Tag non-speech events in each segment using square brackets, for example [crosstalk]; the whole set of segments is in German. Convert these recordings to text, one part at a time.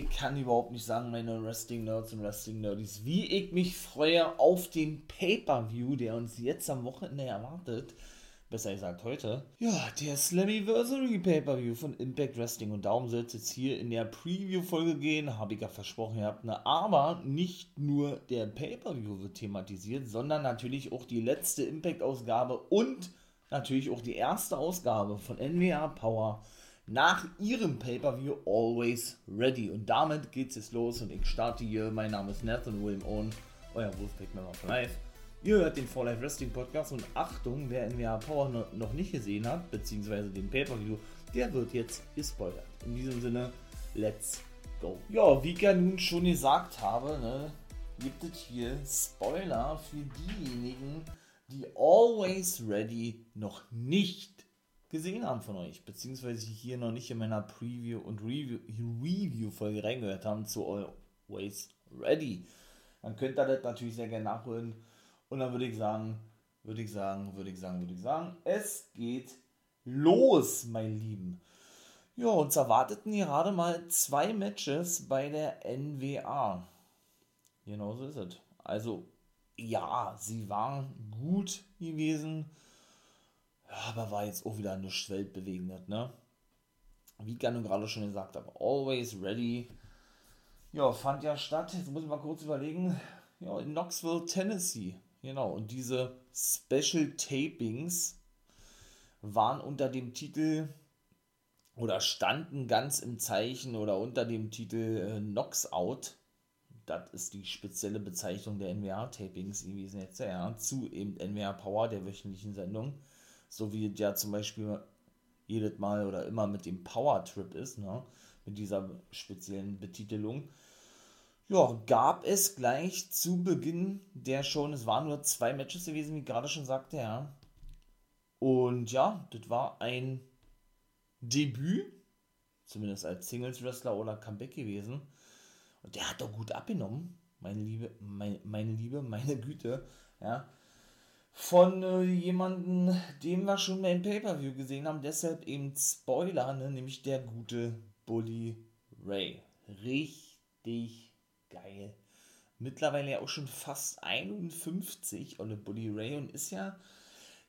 ich kann überhaupt nicht sagen, meine Wrestling-Nerds und Wrestling-Nerdies, wie ich mich freue auf den Pay-Per-View, der uns jetzt am Wochenende erwartet. Besser gesagt heute. Ja, der Slammiversary Pay-Per-View von Impact Wrestling. Und darum soll es jetzt hier in der Preview-Folge gehen. Habe ich ja versprochen, ihr habt eine. Aber nicht nur der Pay-Per-View wird thematisiert, sondern natürlich auch die letzte Impact-Ausgabe und natürlich auch die erste Ausgabe von NWA Power nach ihrem Pay-Per-View Always Ready. Und damit geht's jetzt los und ich starte hier. Mein Name ist Nathan William Owen, euer Wolfpack Member von Live. Ihr hört den For Life Wrestling Podcast und Achtung, wer NWA Power noch nicht gesehen hat, beziehungsweise den Pay-Per-View, der wird jetzt gespoilert. In diesem Sinne, let's go. Ja, wie ich ja nun schon gesagt habe, ne, gibt es hier Spoiler für diejenigen, die Always Ready noch nicht gesehen haben von euch, beziehungsweise hier noch nicht in meiner Preview- und Review-Folge reingehört haben zu Always Ready, dann könnt ihr das natürlich sehr gerne nachholen. Und dann würde ich sagen, würde ich sagen, würde ich sagen, würde ich sagen, es geht los, mein Lieben. Ja, uns erwarteten gerade mal zwei Matches bei der NWA. Genau so ist es. Also, ja, sie waren gut gewesen aber war jetzt auch wieder nichts Weltbewegendes, ne? Wie ich gerade schon gesagt habe, always ready. Ja, fand ja statt, jetzt muss ich mal kurz überlegen, ja, in Knoxville, Tennessee. Genau, und diese Special Tapings waren unter dem Titel oder standen ganz im Zeichen oder unter dem Titel äh, Knox Out. Das ist die spezielle Bezeichnung der NWA-Tapings gewesen jetzt, ja, zu eben NWA Power, der wöchentlichen Sendung so wie ja zum Beispiel jedes Mal oder immer mit dem Power Trip ist, ne? mit dieser speziellen Betitelung. Ja, gab es gleich zu Beginn der schon, es waren nur zwei Matches gewesen, wie ich gerade schon sagte, ja. Und ja, das war ein Debüt, zumindest als Singles-Wrestler oder Comeback gewesen. Und der hat doch gut abgenommen, meine Liebe, meine, meine Liebe, meine Güte, ja von äh, jemandem, den wir schon mal im Pay-Per-View gesehen haben, deshalb eben Spoiler, ne? nämlich der gute Bully Ray. Richtig geil. Mittlerweile ja auch schon fast 51, Olle Bully Ray, und ist ja,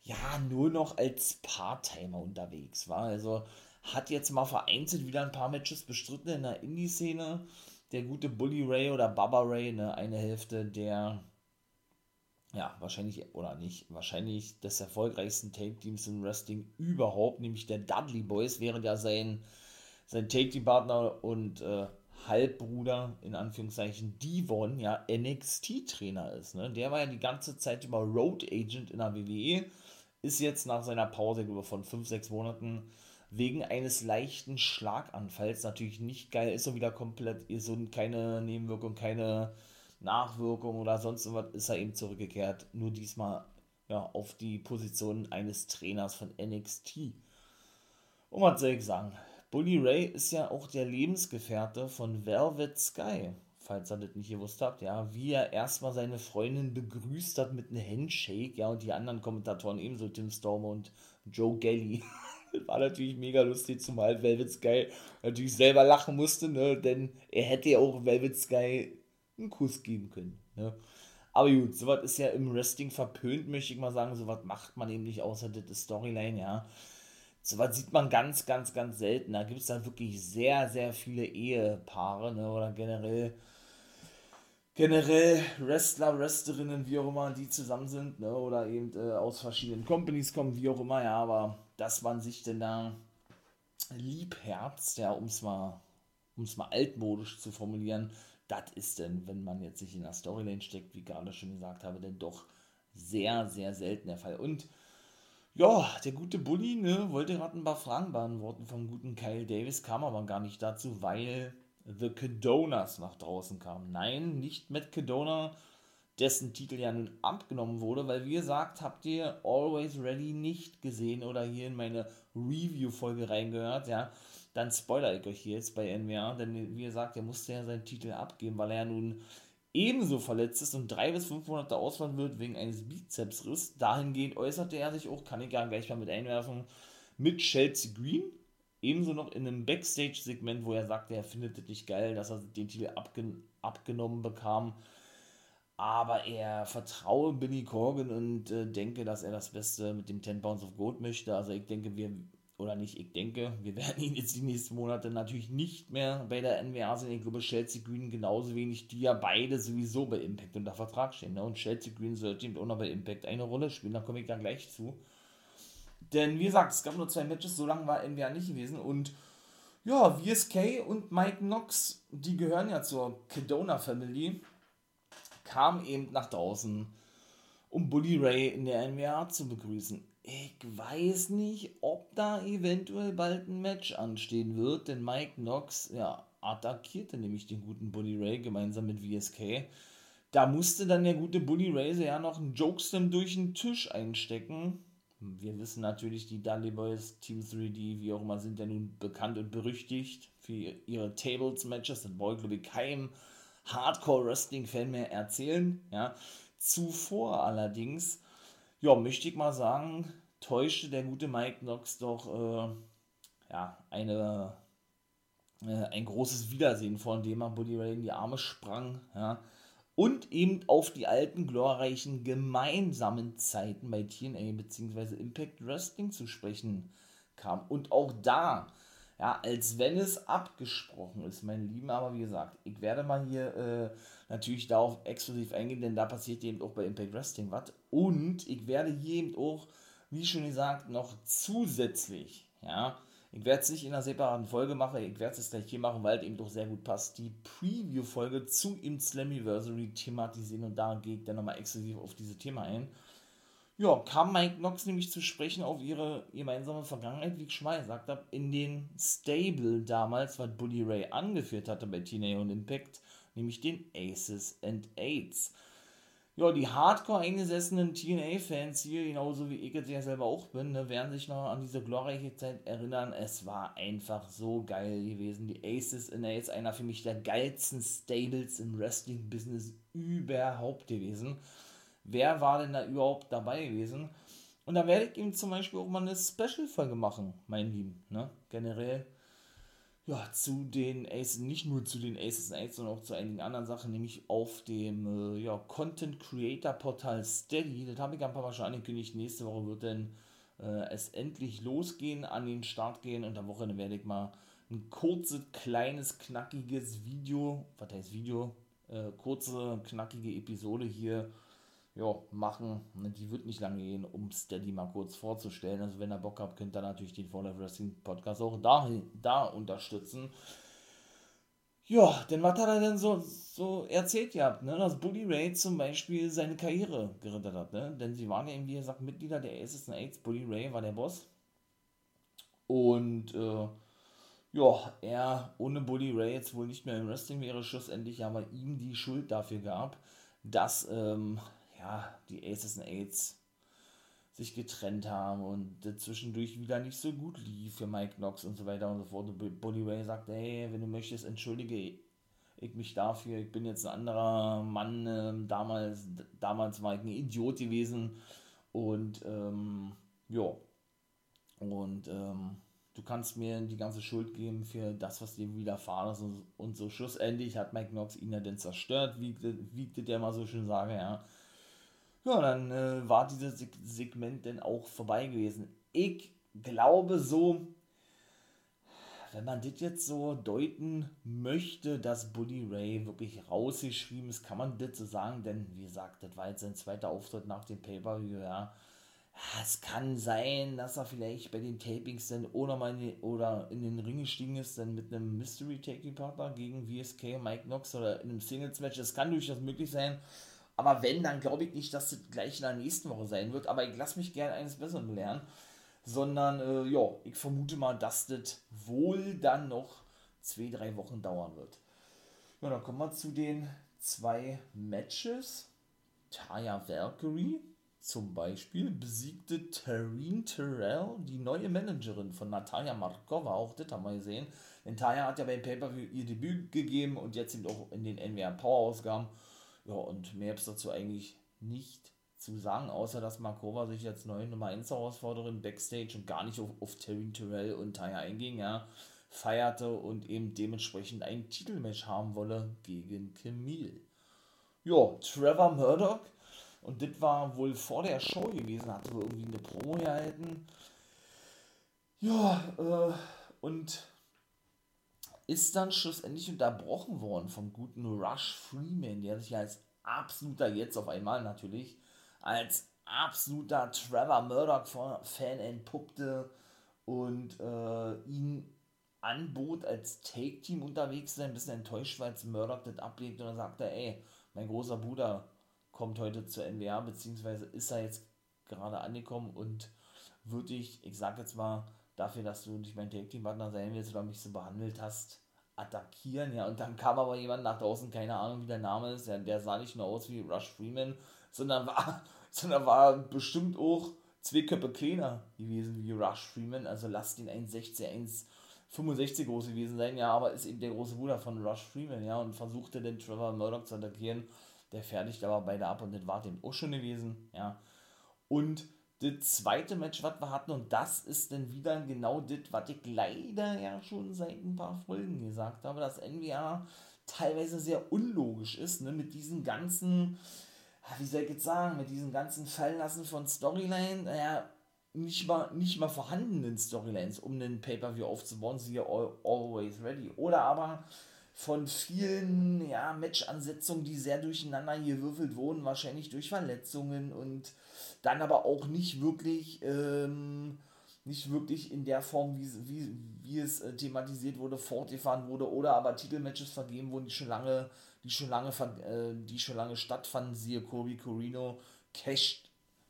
ja nur noch als Part-Timer unterwegs, war. Also hat jetzt mal vereinzelt wieder ein paar Matches bestritten in der Indie-Szene. Der gute Bully Ray oder Baba Ray, ne, eine Hälfte der ja, wahrscheinlich, oder nicht, wahrscheinlich des erfolgreichsten Take-Teams im Wrestling überhaupt, nämlich der Dudley Boys, während ja sein, sein Take-Team-Partner und äh, Halbbruder, in Anführungszeichen, Devon, ja, NXT-Trainer ist. Ne? Der war ja die ganze Zeit über Road Agent in der WWE, ist jetzt nach seiner Pause, von 5, 6 Monaten, wegen eines leichten Schlaganfalls, natürlich nicht geil, ist so wieder komplett, so keine Nebenwirkung, keine Nachwirkung oder sonst irgendwas ist er eben zurückgekehrt. Nur diesmal ja, auf die Position eines Trainers von NXT. Und was soll ich sagen? Bully Ray ist ja auch der Lebensgefährte von Velvet Sky, falls ihr das nicht gewusst habt, ja, wie er erstmal seine Freundin begrüßt hat mit einem Handshake, ja, und die anderen Kommentatoren ebenso, Tim Storm und Joe Gelly. [laughs] war natürlich mega lustig, zumal Velvet Sky natürlich selber lachen musste, ne, denn er hätte ja auch Velvet Sky einen Kuss geben können. Ne? Aber gut, sowas ist ja im Wrestling verpönt, möchte ich mal sagen. Sowas macht man eben nicht außer das Storyline, ja. Sowas sieht man ganz, ganz, ganz selten. Da gibt es dann wirklich sehr, sehr viele Ehepaare, ne? Oder generell, generell Wrestler, Wrestlerinnen, wie auch immer, die zusammen sind, ne? Oder eben äh, aus verschiedenen Companies kommen, wie auch immer, ja. Aber dass man sich denn da liebherzt, ja, um es mal, mal altmodisch zu formulieren, das ist denn, wenn man jetzt sich in der Storyline steckt, wie gerade schon gesagt habe, denn doch sehr, sehr selten der Fall. Und ja, der gute Bully, ne, wollte gerade ein paar Fragen beantworten vom guten Kyle Davis, kam aber gar nicht dazu, weil The Cadonas nach draußen kamen. Nein, nicht Matt Cadona, dessen Titel ja nun abgenommen wurde, weil wie gesagt, habt ihr Always Ready nicht gesehen oder hier in meine Review-Folge reingehört, ja dann spoiler ich euch hier jetzt bei NWA, denn wie gesagt, er musste ja seinen Titel abgeben, weil er ja nun ebenso verletzt ist und drei bis fünf Monate ausfallen wird wegen eines Bizepsriss. Dahingehend äußerte er sich auch, kann ich ja gleich mal mit einwerfen, mit Chelsea Green. ebenso noch in einem Backstage-Segment, wo er sagte, er findet es nicht geil, dass er den Titel abgen abgenommen bekam. Aber er vertraue Billy Corgan und äh, denke, dass er das Beste mit dem 10 Pounds of Gold möchte. Also ich denke, wir, oder nicht, ich denke, wir [laughs] werden ihn jetzt die nächsten Monate natürlich nicht mehr bei der NWA sehen. Ich glaube, Chelsea Green genauso wenig, die ja beide sowieso bei Impact unter Vertrag stehen. Ne? Und Chelsea Green sollte eben auch noch bei Impact eine Rolle spielen, da komme ich dann gleich zu. Denn wie gesagt, es gab nur zwei Matches, so lange war NWA nicht gewesen und ja, VSK und Mike Knox, die gehören ja zur Kedona Family, kamen eben nach draußen, um Bully Ray in der NWA zu begrüßen. Ich weiß nicht, ob da eventuell bald ein Match anstehen wird, denn Mike Knox, ja, attackierte nämlich den guten Bully Ray gemeinsam mit VSK. Da musste dann der gute Bully Ray ja noch einen Jokeslam durch den Tisch einstecken wir wissen natürlich, die Dudley Boys, Team 3D, wie auch immer, sind ja nun bekannt und berüchtigt für ihre Tables-Matches. Das wollte, glaube ich, keinem Hardcore-Wrestling-Fan mehr erzählen. Ja. Zuvor allerdings, ja, möchte ich mal sagen, täuschte der gute Mike Knox doch äh, ja, eine, äh, ein großes Wiedersehen, von dem er Buddy Ray in die Arme sprang. Ja und eben auf die alten glorreichen gemeinsamen Zeiten bei TNA bzw. Impact Wrestling zu sprechen kam. Und auch da, ja, als wenn es abgesprochen ist, mein Lieben, aber wie gesagt, ich werde mal hier äh, natürlich darauf exklusiv eingehen, denn da passiert eben auch bei Impact Wrestling was. Und ich werde hier eben auch, wie schon gesagt, noch zusätzlich, ja, ich werde es nicht in einer separaten Folge machen, ich werde es gleich hier machen, weil es eben doch sehr gut passt. Die Preview-Folge zu im Slammiversary thematisieren und da gehe ich dann nochmal exklusiv auf dieses Thema ein. Ja, kam Mike Knox nämlich zu sprechen auf ihre gemeinsame Vergangenheit, wie ich schon mal gesagt habe, in den Stable damals, was Bully Ray angeführt hatte bei TNA und Impact, nämlich den Aces and Aids ja, die hardcore eingesessenen TNA-Fans hier, genauso wie ich jetzt ja selber auch bin, ne, werden sich noch an diese glorreiche Zeit erinnern. Es war einfach so geil gewesen. Die Aces der jetzt einer für mich der geilsten Stables im Wrestling-Business überhaupt gewesen. Wer war denn da überhaupt dabei gewesen? Und da werde ich ihm zum Beispiel auch mal eine Special-Folge machen, mein Lieben. Ne? Generell ja, zu den Aces, nicht nur zu den Aces and Aids, sondern auch zu einigen anderen Sachen, nämlich auf dem äh, ja, Content Creator Portal Steady. Das habe ich ein paar Mal schon angekündigt. Nächste Woche wird dann äh, es endlich losgehen, an den Start gehen und am Wochenende werde ich mal ein kurzes, kleines, knackiges Video, was heißt Video, äh, kurze, knackige Episode hier ja, machen. Die wird nicht lange gehen, um Steady mal kurz vorzustellen. Also wenn ihr Bock habt, könnt ihr natürlich den Fall Wrestling Podcast auch da, da unterstützen. Ja, denn was hat er denn so, so erzählt gehabt, ne? dass Bully Ray zum Beispiel seine Karriere gerettet hat, ne? Denn sie waren ja eben, wie gesagt, Mitglieder der Aces and Aids. Bully Ray war der Boss. Und, äh, ja, er ohne Bully Ray jetzt wohl nicht mehr im Wrestling wäre, schlussendlich aber ihm die Schuld dafür gab, dass, ähm, ja, die Aces and Aids sich getrennt haben und zwischendurch wieder nicht so gut lief für Mike Knox und so weiter und so fort. Und Bully Ray sagte, hey, wenn du möchtest, entschuldige ich mich dafür, ich bin jetzt ein anderer Mann, ähm, damals, damals war ich ein Idiot gewesen und ähm, ja, und ähm, du kannst mir die ganze Schuld geben für das, was dir widerfahren ist und, und so. Schlussendlich hat Mike Knox ihn ja dann zerstört, wie, wie der mal so schön sage, ja ja, dann äh, war dieses Segment dann auch vorbei gewesen. Ich glaube so, wenn man das jetzt so deuten möchte, dass Bully Ray wirklich rausgeschrieben ist, kann man das so sagen, denn wie gesagt, das war jetzt sein zweiter Auftritt nach dem Pay-Per-View, ja. Es kann sein, dass er vielleicht bei den Tapings dann oder, mal in den, oder in den Ring gestiegen ist, dann mit einem Mystery Taking Partner gegen VSK, Mike Knox oder in einem Singles Match. Das kann durchaus möglich sein. Aber wenn, dann glaube ich nicht, dass das gleich in der nächsten Woche sein wird. Aber ich lasse mich gerne eines Besseren belehren. Sondern, äh, ja, ich vermute mal, dass das wohl dann noch zwei, drei Wochen dauern wird. Ja, dann kommen wir zu den zwei Matches. Taya Valkyrie zum Beispiel besiegte Tareen Terrell, die neue Managerin von Natalia Markova. Auch das haben wir gesehen. Denn Taya hat ja beim Pay-Per-View ihr Debüt gegeben und jetzt eben auch in den NWA Power-Ausgaben ja, und mehr ist dazu eigentlich nicht zu sagen, außer dass Markova sich jetzt neue Nummer 1 Herausforderin Backstage und gar nicht auf, auf Terry Terrell und Taya einging, ja, feierte und eben dementsprechend ein Titelmatch haben wolle gegen Camille. Ja, Trevor Murdoch, und das war wohl vor der Show gewesen, hatte wohl irgendwie eine Promo gehalten. Ja, äh, und ist dann schlussendlich unterbrochen worden vom guten Rush Freeman, der sich als absoluter, jetzt auf einmal natürlich, als absoluter Trevor Murdoch-Fan entpuppte und äh, ihn anbot, als Take-Team unterwegs zu sein, ein bisschen enttäuscht war, als Murdoch das ablehnt und dann sagte, ey, mein großer Bruder kommt heute zur NWA, beziehungsweise ist er jetzt gerade angekommen und würde ich, ich sag jetzt mal, dafür, dass du nicht mein Take-Team-Partner sein willst oder mich so behandelt hast, attackieren, ja, und dann kam aber jemand nach draußen, keine Ahnung, wie der Name ist, ja, der sah nicht nur aus wie Rush Freeman, sondern war, [laughs] sondern war bestimmt auch zwei Köpfe kleiner gewesen wie Rush Freeman, also lasst ihn 1,60, 1,65 groß gewesen sein, ja, aber ist eben der große Bruder von Rush Freeman, ja, und versuchte den Trevor Murdoch zu attackieren, der fertigt aber beide ab und das war dem auch schon gewesen, ja, und das zweite Match, was wir hatten, und das ist dann wieder genau das, was ich leider ja schon seit ein paar Folgen gesagt habe, dass NWA teilweise sehr unlogisch ist, ne, mit diesen ganzen, wie soll ich jetzt sagen, mit diesen ganzen Fallenlassen von Storyline, naja, nicht mal, nicht mal vorhandenen Storylines, um einen Pay-Per-View aufzubauen, siehe Always Ready. Oder aber von vielen ja, Match-Ansetzungen, die sehr durcheinander gewürfelt wurden, wahrscheinlich durch Verletzungen und dann aber auch nicht wirklich, ähm, nicht wirklich in der Form, wie, wie, wie es äh, thematisiert wurde, fortgefahren wurde oder aber Titelmatches vergeben wurden, die schon lange, die schon lange, äh, die schon lange stattfanden, siehe Kobe Corino casht,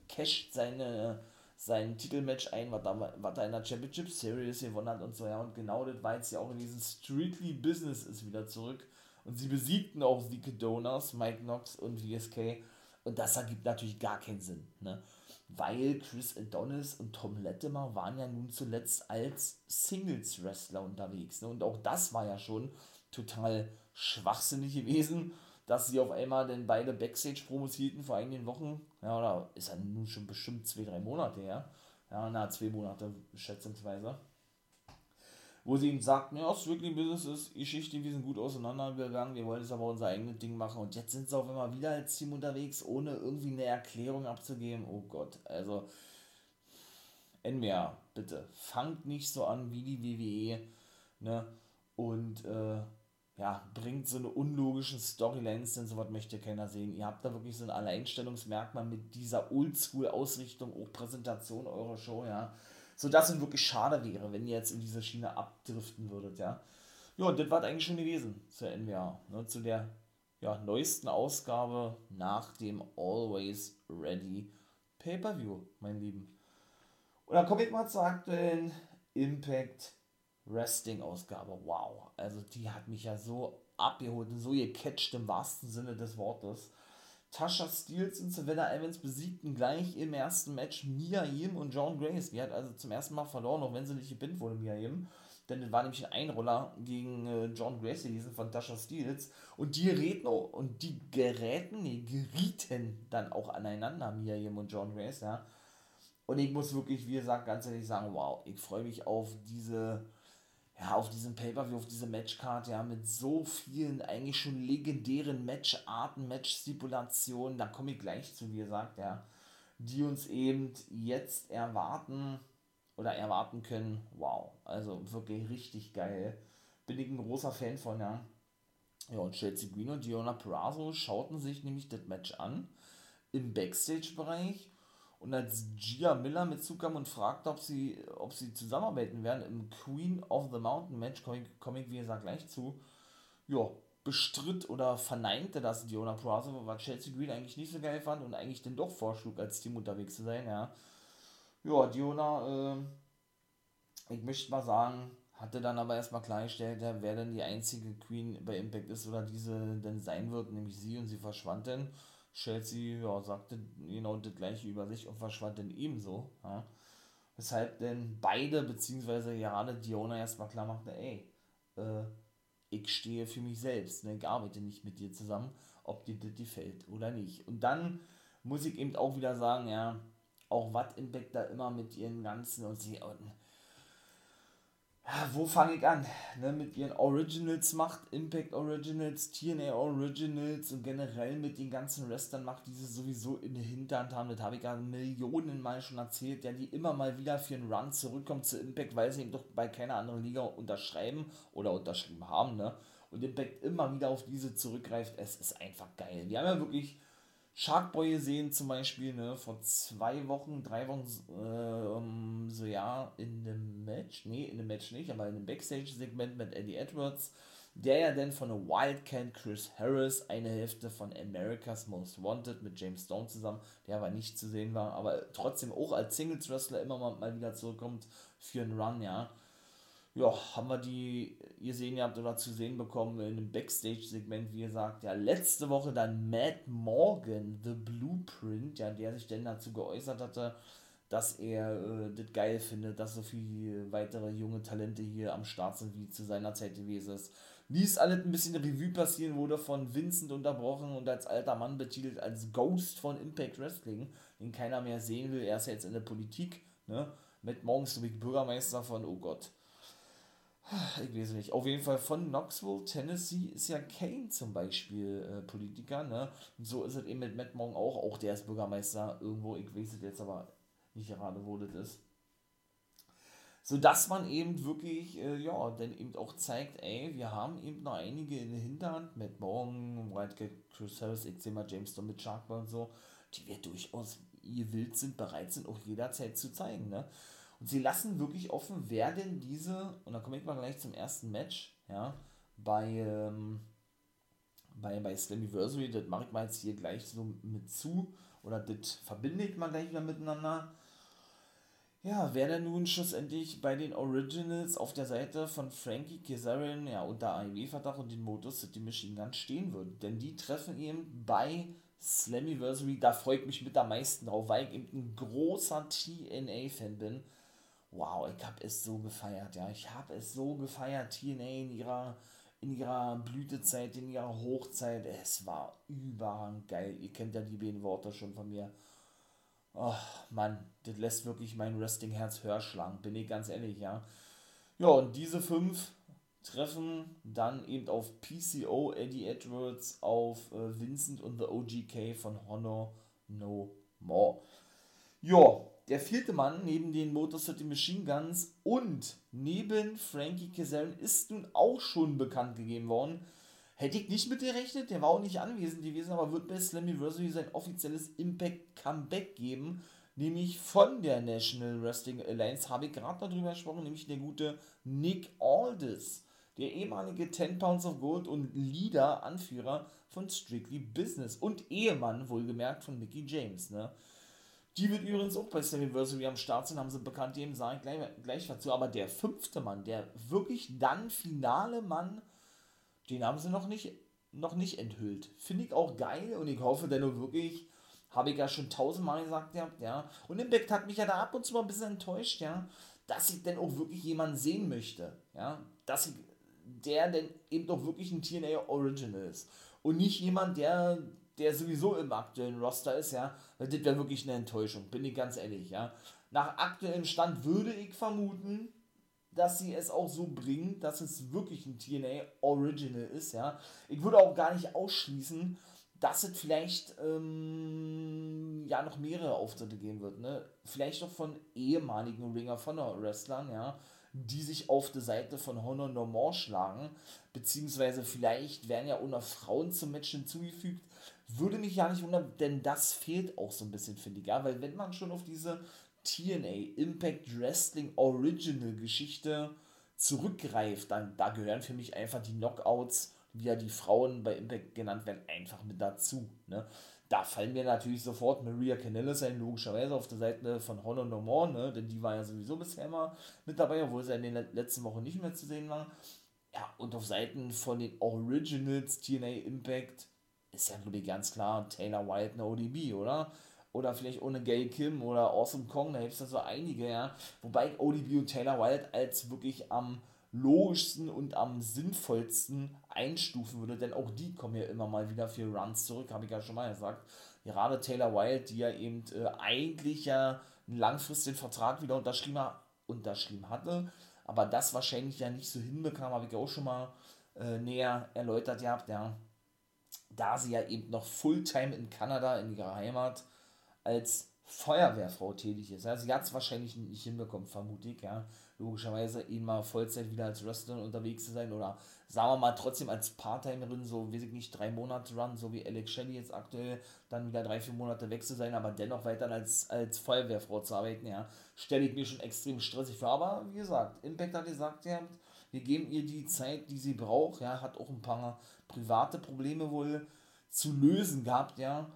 casht seine sein Titelmatch ein, was, er in der Championship Series gewonnen hat und so, ja, und genau das war jetzt ja auch in diesem Strictly Business ist wieder zurück und sie besiegten auch die Donors, Mike Knox und VSK und das ergibt natürlich gar keinen Sinn, ne? Weil Chris Adonis und Tom Latimer waren ja nun zuletzt als Singles-Wrestler unterwegs. Ne? Und auch das war ja schon total schwachsinnig gewesen, dass sie auf einmal denn beide Backstage-Promos hielten vor einigen Wochen. Ja, oder ist ja nun schon bestimmt zwei, drei Monate her. Ja, na, zwei Monate schätzungsweise wo sie ihm sagten, ja, Strictly Business ist Geschichte, wir sind gut auseinandergegangen, wir wollen jetzt aber unser eigenes Ding machen und jetzt sind sie auf einmal wieder als Team unterwegs, ohne irgendwie eine Erklärung abzugeben. Oh Gott, also NWA, bitte, fangt nicht so an wie die WWE, ne, und, äh, ja, bringt so eine unlogischen Storylines, denn sowas möchte keiner sehen. Ihr habt da wirklich so ein Alleinstellungsmerkmal mit dieser Oldschool-Ausrichtung, auch Präsentation eurer Show, ja sodass es wirklich schade wäre, wenn ihr jetzt in diese Schiene abdriften würdet, ja. Ja, und das war eigentlich schon gewesen zur NWA, ne, zu der ja, neuesten Ausgabe nach dem Always Ready Pay-Per-View, mein Lieben. Und dann komme ich mal zur aktuellen Impact Wrestling Ausgabe. Wow, also die hat mich ja so abgeholt und so gecatcht im wahrsten Sinne des Wortes. Tasha Steels und Savannah Evans besiegten gleich im ersten Match Mia Yim und John Grace. Die hat also zum ersten Mal verloren, auch wenn sie nicht gebindet wurde, Mia Yim. Denn es war nämlich ein Einroller gegen äh, John Grace gewesen von Tasha Steels. Und die reden und die geräten, nee, gerieten dann auch aneinander, Mia Yim und John Grace, ja. Und ich muss wirklich, wie gesagt, ganz ehrlich sagen, wow, ich freue mich auf diese ja, auf diesem Pay-Per-View, auf diese Matchcard, ja, mit so vielen eigentlich schon legendären Matcharten, Match-Stipulationen, da komme ich gleich zu, wie gesagt, ja, die uns eben jetzt erwarten oder erwarten können. Wow, also wirklich richtig geil. Bin ich ein großer Fan von, ja. Ja, und Chelsea Green und Diona Perazzo schauten sich nämlich das Match an im Backstage-Bereich und als Gia Miller mit zukam und fragte, ob sie, ob sie zusammenarbeiten werden im Queen of the Mountain Match, komme ich, komm ich wie gesagt gleich zu, ja, bestritt oder verneinte das Diona Purrazzo, was Chelsea Green eigentlich nicht so geil fand und eigentlich dann doch vorschlug, als Team unterwegs zu sein, ja. Ja, Diona, äh, ich möchte mal sagen, hatte dann aber erstmal klargestellt, wer denn die einzige Queen bei Impact ist oder diese denn sein wird, nämlich sie und sie verschwand dann. Chelsea ja, sagte genau das gleiche über sich und verschwand dann ebenso. Ja. Weshalb denn beide, beziehungsweise gerade Diona erstmal klar machte, ey, äh, ich stehe für mich selbst, ne? ich arbeite nicht mit dir zusammen, ob dir das gefällt oder nicht. Und dann muss ich eben auch wieder sagen, ja, auch was Impact da immer mit ihren ganzen und sie und wo fange ich an? Ne, mit ihren Originals macht, Impact Originals, TNA Originals und generell mit den ganzen Wrestlern macht, die sie sowieso in der Hinterhand haben. Das habe ich ja Millionen Mal schon erzählt, ja, die immer mal wieder für einen Run zurückkommen zu Impact, weil sie eben doch bei keiner anderen Liga unterschreiben oder unterschrieben haben, ne? Und Impact immer wieder auf diese zurückgreift. Es ist einfach geil. Wir haben ja wirklich Sharkboy gesehen zum Beispiel, ne, vor zwei Wochen, drei Wochen, äh, so ja, in dem Match, nee, in dem Match nicht, aber in dem Backstage-Segment mit Eddie Edwards, der ja dann von Wildcat Chris Harris, eine Hälfte von America's Most Wanted mit James Stone zusammen, der aber nicht zu sehen war, aber trotzdem auch als Singles-Wrestler immer mal, mal wieder zurückkommt für einen Run, ja. Ja, haben wir die ihr sehen ihr habt oder zu sehen bekommen in einem Backstage-Segment, wie gesagt, ja, letzte Woche dann Matt Morgan, The Blueprint, ja, der sich denn dazu geäußert hatte, dass er äh, das geil findet, dass so viele weitere junge Talente hier am Start sind, wie zu seiner Zeit gewesen ist. Ließ alles ein bisschen Revue passieren, wurde von Vincent unterbrochen und als alter Mann betitelt als Ghost von Impact Wrestling, den keiner mehr sehen will. Er ist jetzt in der Politik, ne? Matt Morgan ist Bürgermeister von, oh Gott, ich weiß nicht. Auf jeden Fall von Knoxville, Tennessee ist ja Kane zum Beispiel äh, Politiker, ne? Und so ist es eben mit Matt Morgan auch. Auch der ist Bürgermeister irgendwo. Ich weiß es jetzt aber nicht gerade, wo das ist. So dass man eben wirklich, äh, ja, dann eben auch zeigt, ey, wir haben eben noch einige in der Hinterhand. Matt Morgan, White Chris Harris, ich sehe mal James Stone mit Sharkboy und so, die wir durchaus ihr wild sind, bereit sind, auch jederzeit zu zeigen, ne? Und sie lassen wirklich offen, wer denn diese, und da komme ich mal gleich zum ersten Match, ja, bei, ähm, bei, bei Slammiversary, das mache ich mal jetzt hier gleich so mit zu, oder das verbinde ich mal gleich wieder miteinander. Ja, wer denn nun schlussendlich bei den Originals auf der Seite von Frankie Kazarian, ja, unter AEW-Verdacht und den Motor City Machine Gun stehen wird. Denn die treffen eben bei Slammiversary, da freue ich mich mit am meisten drauf, weil ich eben ein großer TNA-Fan bin wow, ich habe es so gefeiert, ja. Ich habe es so gefeiert, TNA in ihrer, in ihrer Blütezeit, in ihrer Hochzeit. Es war überragend geil. Ihr kennt ja die beiden Worte schon von mir. Oh, Mann, das lässt wirklich mein Wrestling-Herz höher schlagen, bin ich ganz ehrlich, ja. Ja, und diese fünf treffen dann eben auf PCO, Eddie Edwards, auf äh, Vincent und The OGK von Honor No More. Ja, der vierte Mann neben den Motor City Machine Guns und neben Frankie Kazarian ist nun auch schon bekannt gegeben worden. Hätte ich nicht mit gerechnet, der war auch nicht anwesend gewesen, aber wird bei Slammiversary sein offizielles Impact Comeback geben, nämlich von der National Wrestling Alliance, habe ich gerade darüber gesprochen, nämlich der gute Nick Aldis, der ehemalige 10 Pounds of Gold und Leader, Anführer von Strictly Business und Ehemann, wohlgemerkt, von Mickey James, ne? Die wird übrigens auch bei Slammiversary am Start sein, haben sie bekannt gegeben, sage ich gleich, gleich dazu. Aber der fünfte Mann, der wirklich dann finale Mann, den haben sie noch nicht, noch nicht enthüllt. Finde ich auch geil und ich hoffe dennoch wirklich, habe ich ja schon tausendmal gesagt, ja, ja. Und Impact hat mich ja da ab und zu mal ein bisschen enttäuscht, ja, dass ich denn auch wirklich jemanden sehen möchte, ja, dass ich, der denn eben doch wirklich ein TNA Original ist. Und nicht jemand, der der sowieso im aktuellen Roster ist, ja, das wäre wirklich eine Enttäuschung, bin ich ganz ehrlich, ja. Nach aktuellem Stand würde ich vermuten, dass sie es auch so bringen, dass es wirklich ein TNA Original ist, ja. Ich würde auch gar nicht ausschließen, dass es vielleicht ähm, ja noch mehrere Auftritte geben wird, ne? Vielleicht auch von ehemaligen Ringer von Wrestlern, ja, die sich auf der Seite von Honor No More schlagen, beziehungsweise vielleicht werden ja auch noch Frauen zum Match hinzugefügt, würde mich ja nicht wundern, denn das fehlt auch so ein bisschen, finde ich. Ja, weil wenn man schon auf diese TNA Impact Wrestling Original Geschichte zurückgreift, dann da gehören für mich einfach die Knockouts, wie ja die Frauen bei Impact genannt werden, einfach mit dazu. Ne? Da fallen mir natürlich sofort Maria Canellis ein, logischerweise auf der Seite von Honor No More, ne? denn die war ja sowieso bisher immer mit dabei, obwohl sie in den letzten Wochen nicht mehr zu sehen war. Ja, und auf Seiten von den Originals TNA Impact ist ja, glaube ich, ganz klar Taylor White eine ODB, oder? Oder vielleicht ohne Gay Kim oder Awesome Kong, da gibt es ja so einige, ja. Wobei ODB und Taylor Wilde als wirklich am logischsten und am sinnvollsten einstufen würde, denn auch die kommen ja immer mal wieder für Runs zurück, habe ich ja schon mal gesagt. Gerade Taylor Wilde, die ja eben äh, eigentlich ja einen langfristigen Vertrag wieder unterschrieben, unterschrieben hatte, aber das wahrscheinlich ja nicht so hinbekam, habe ich auch schon mal äh, näher erläutert gehabt, ja. Da sie ja eben noch Fulltime in Kanada, in ihrer Heimat, als Feuerwehrfrau tätig ist. Ja, sie hat es wahrscheinlich nicht hinbekommen, vermute ich, ja. Logischerweise ihn mal Vollzeit wieder als Wrestlerin unterwegs zu sein oder sagen wir mal trotzdem als Parttimerin, so weiß ich nicht, drei Monate run, so wie Alex Shelley jetzt aktuell, dann wieder drei, vier Monate weg zu sein, aber dennoch weiter als, als Feuerwehrfrau zu arbeiten, ja, stelle ich mir schon extrem stressig vor. Aber wie gesagt, Impact hat gesagt, ja, wir geben ihr die Zeit, die sie braucht, ja, hat auch ein paar private Probleme wohl zu lösen gehabt, ja,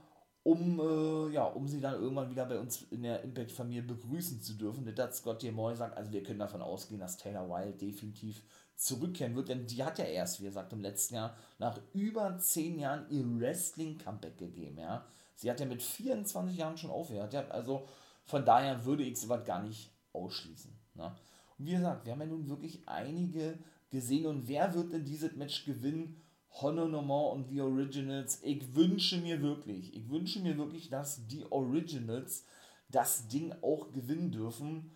um, äh, ja, um sie dann irgendwann wieder bei uns in der Impact-Familie begrüßen zu dürfen. Das hat Scott Moy sagt, also wir können davon ausgehen, dass Taylor Wilde definitiv zurückkehren wird, denn die hat ja erst, wie gesagt, im letzten Jahr nach über 10 Jahren ihr Wrestling-Comeback gegeben, ja. Sie hat ja mit 24 Jahren schon aufgehört, ja, also von daher würde ich sowas gar nicht ausschließen, ne. Und wie gesagt, wir haben ja nun wirklich einige gesehen und wer wird denn dieses Match gewinnen? Honor No More und die Originals. Ich wünsche mir wirklich, ich wünsche mir wirklich, dass die Originals das Ding auch gewinnen dürfen.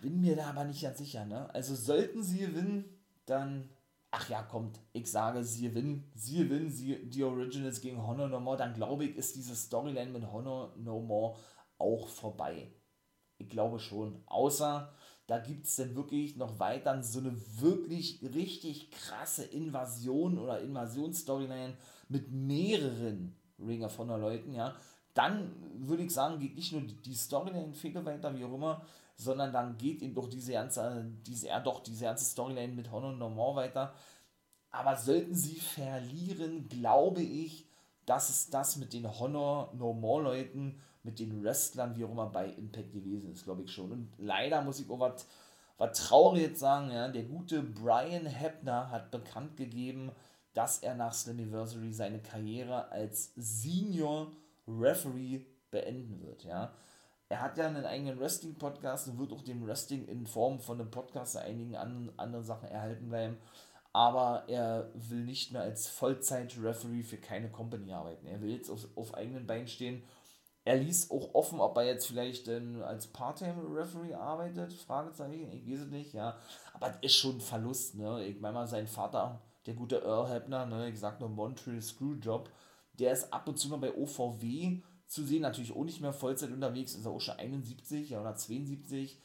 Bin mir da aber nicht ganz sicher, ne? Also sollten sie gewinnen, dann. Ach ja, kommt, ich sage, sie gewinnen, sie gewinnen, sie, die Originals gegen Honor No More, dann glaube ich, ist diese Storyline mit Honor No More auch vorbei. Ich glaube schon. Außer da gibt es dann wirklich noch weiter so eine wirklich richtig krasse Invasion oder Invasionsstoryline mit mehreren Ring of Honor Leuten, ja. Dann würde ich sagen, geht nicht nur die Storyline Fehler weiter, wie auch immer, sondern dann geht eben doch diese ganze, diese, ja doch, diese ganze Storyline mit Honor No More weiter. Aber sollten sie verlieren, glaube ich, dass es das mit den Honor No More Leuten mit den Wrestlern, wie auch immer, bei Impact gewesen ist, glaube ich schon. Und leider muss ich auch was, was traurig jetzt sagen, ja, der gute Brian Hebner hat bekannt gegeben, dass er nach Slammiversary seine Karriere als Senior Referee beenden wird, ja. Er hat ja einen eigenen Wrestling-Podcast und wird auch dem Wrestling in Form von einem Podcast einigen anderen, anderen Sachen erhalten bleiben. Aber er will nicht mehr als Vollzeit-Referee für keine Company arbeiten. Er will jetzt auf, auf eigenen Beinen stehen er ließ auch offen, ob er jetzt vielleicht denn als Part-Time-Referee arbeitet, Fragezeichen, ich weiß es nicht, ja. Aber das ist schon ein Verlust, ne. Ich meine mal, sein Vater, der gute Earl Hebner, ne, ich sag nur Montreal Screwjob, der ist ab und zu mal bei OVW zu sehen, natürlich auch nicht mehr Vollzeit unterwegs, ist er auch schon 71 oder 72.